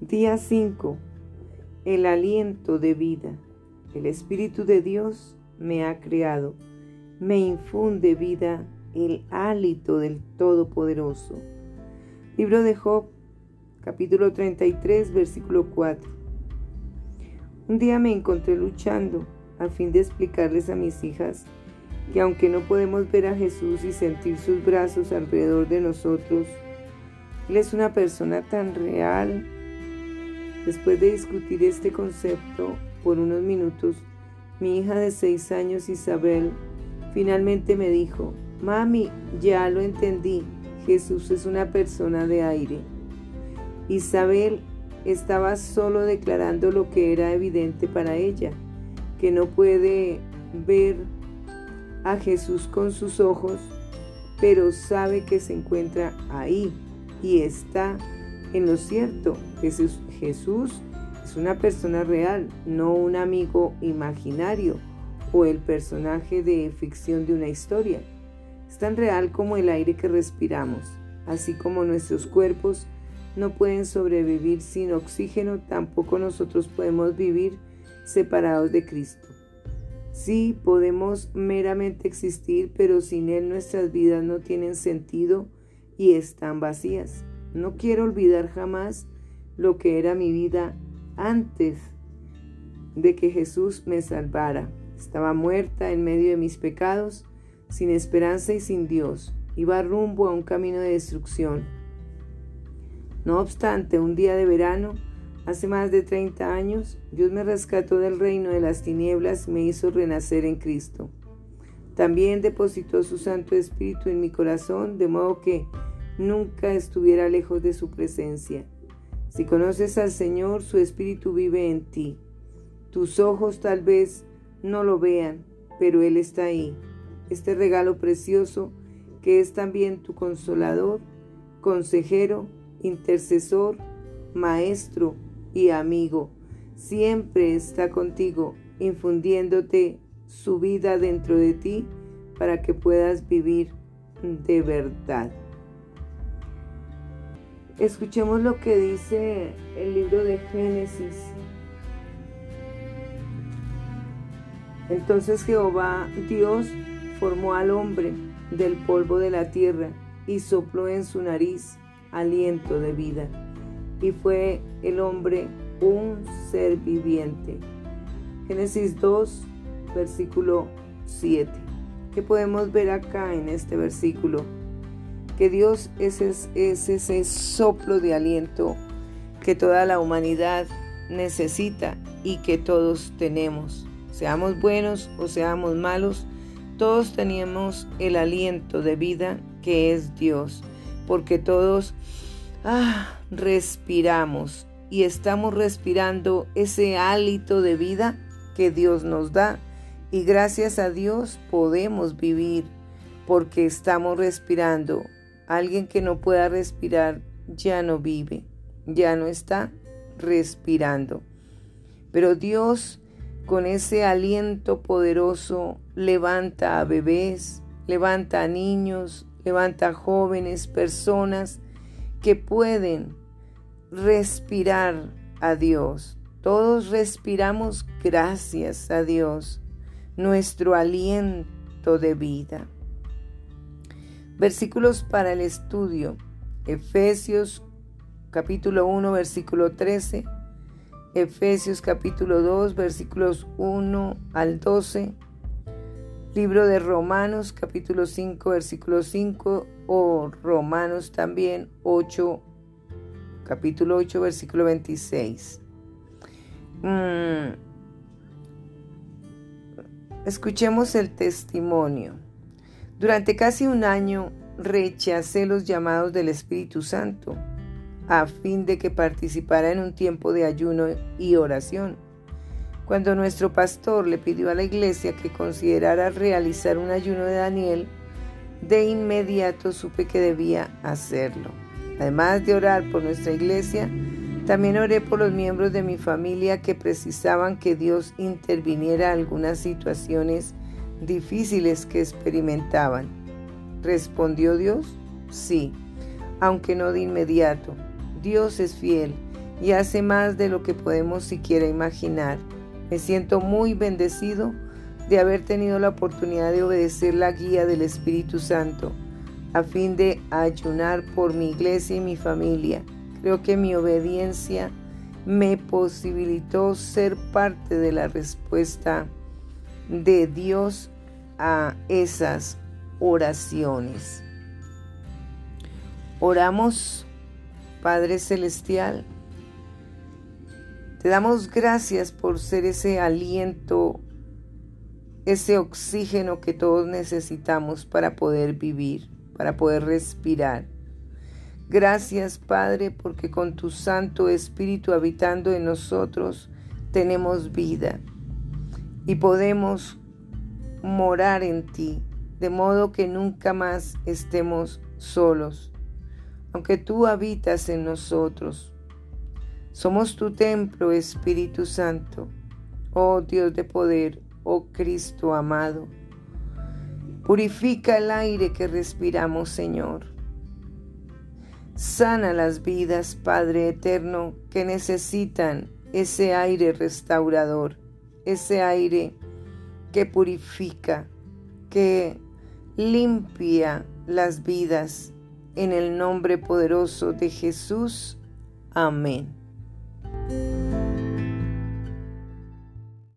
Día 5. El aliento de vida. El Espíritu de Dios me ha creado. Me infunde vida el hálito del Todopoderoso. Libro de Job, capítulo 33, versículo 4. Un día me encontré luchando a fin de explicarles a mis hijas que aunque no podemos ver a Jesús y sentir sus brazos alrededor de nosotros, Él es una persona tan real. Después de discutir este concepto por unos minutos, mi hija de seis años, Isabel, finalmente me dijo, Mami, ya lo entendí, Jesús es una persona de aire. Isabel estaba solo declarando lo que era evidente para ella, que no puede ver a Jesús con sus ojos, pero sabe que se encuentra ahí y está en lo cierto. Jesús, Jesús es una persona real, no un amigo imaginario o el personaje de ficción de una historia. Es tan real como el aire que respiramos, así como nuestros cuerpos no pueden sobrevivir sin oxígeno, tampoco nosotros podemos vivir separados de Cristo. Sí, podemos meramente existir, pero sin Él nuestras vidas no tienen sentido y están vacías. No quiero olvidar jamás lo que era mi vida antes de que Jesús me salvara. Estaba muerta en medio de mis pecados, sin esperanza y sin Dios. Iba rumbo a un camino de destrucción. No obstante, un día de verano, Hace más de 30 años, Dios me rescató del reino de las tinieblas y me hizo renacer en Cristo. También depositó su Santo Espíritu en mi corazón, de modo que nunca estuviera lejos de su presencia. Si conoces al Señor, su Espíritu vive en ti. Tus ojos tal vez no lo vean, pero Él está ahí. Este regalo precioso, que es también tu consolador, consejero, intercesor, maestro, y amigo. Siempre está contigo, infundiéndote su vida dentro de ti para que puedas vivir de verdad. Escuchemos lo que dice el libro de Génesis. Entonces Jehová Dios formó al hombre del polvo de la tierra y sopló en su nariz aliento de vida y fue el hombre un ser viviente. Génesis 2, versículo 7. ¿Qué podemos ver acá en este versículo? Que Dios es, es, es ese soplo de aliento que toda la humanidad necesita y que todos tenemos. Seamos buenos o seamos malos, todos tenemos el aliento de vida que es Dios, porque todos ah, respiramos y estamos respirando ese hálito de vida que Dios nos da y gracias a Dios podemos vivir porque estamos respirando. Alguien que no pueda respirar ya no vive, ya no está respirando. Pero Dios con ese aliento poderoso levanta a bebés, levanta a niños, levanta a jóvenes, personas que pueden respirar a Dios. Todos respiramos gracias a Dios, nuestro aliento de vida. Versículos para el estudio. Efesios capítulo 1, versículo 13. Efesios capítulo 2, versículos 1 al 12. Libro de Romanos capítulo 5, versículo 5 o Romanos también 8, capítulo 8, versículo 26. Mm. Escuchemos el testimonio. Durante casi un año rechacé los llamados del Espíritu Santo a fin de que participara en un tiempo de ayuno y oración. Cuando nuestro pastor le pidió a la iglesia que considerara realizar un ayuno de Daniel, de inmediato supe que debía hacerlo. Además de orar por nuestra iglesia, también oré por los miembros de mi familia que precisaban que Dios interviniera en algunas situaciones difíciles que experimentaban. ¿Respondió Dios? Sí, aunque no de inmediato. Dios es fiel y hace más de lo que podemos siquiera imaginar. Me siento muy bendecido de haber tenido la oportunidad de obedecer la guía del Espíritu Santo a fin de ayunar por mi iglesia y mi familia. Creo que mi obediencia me posibilitó ser parte de la respuesta de Dios a esas oraciones. Oramos, Padre Celestial. Te damos gracias por ser ese aliento, ese oxígeno que todos necesitamos para poder vivir, para poder respirar. Gracias, Padre, porque con tu Santo Espíritu habitando en nosotros tenemos vida y podemos morar en ti, de modo que nunca más estemos solos, aunque tú habitas en nosotros. Somos tu templo, Espíritu Santo, oh Dios de poder, oh Cristo amado. Purifica el aire que respiramos, Señor. Sana las vidas, Padre Eterno, que necesitan ese aire restaurador, ese aire que purifica, que limpia las vidas. En el nombre poderoso de Jesús. Amén.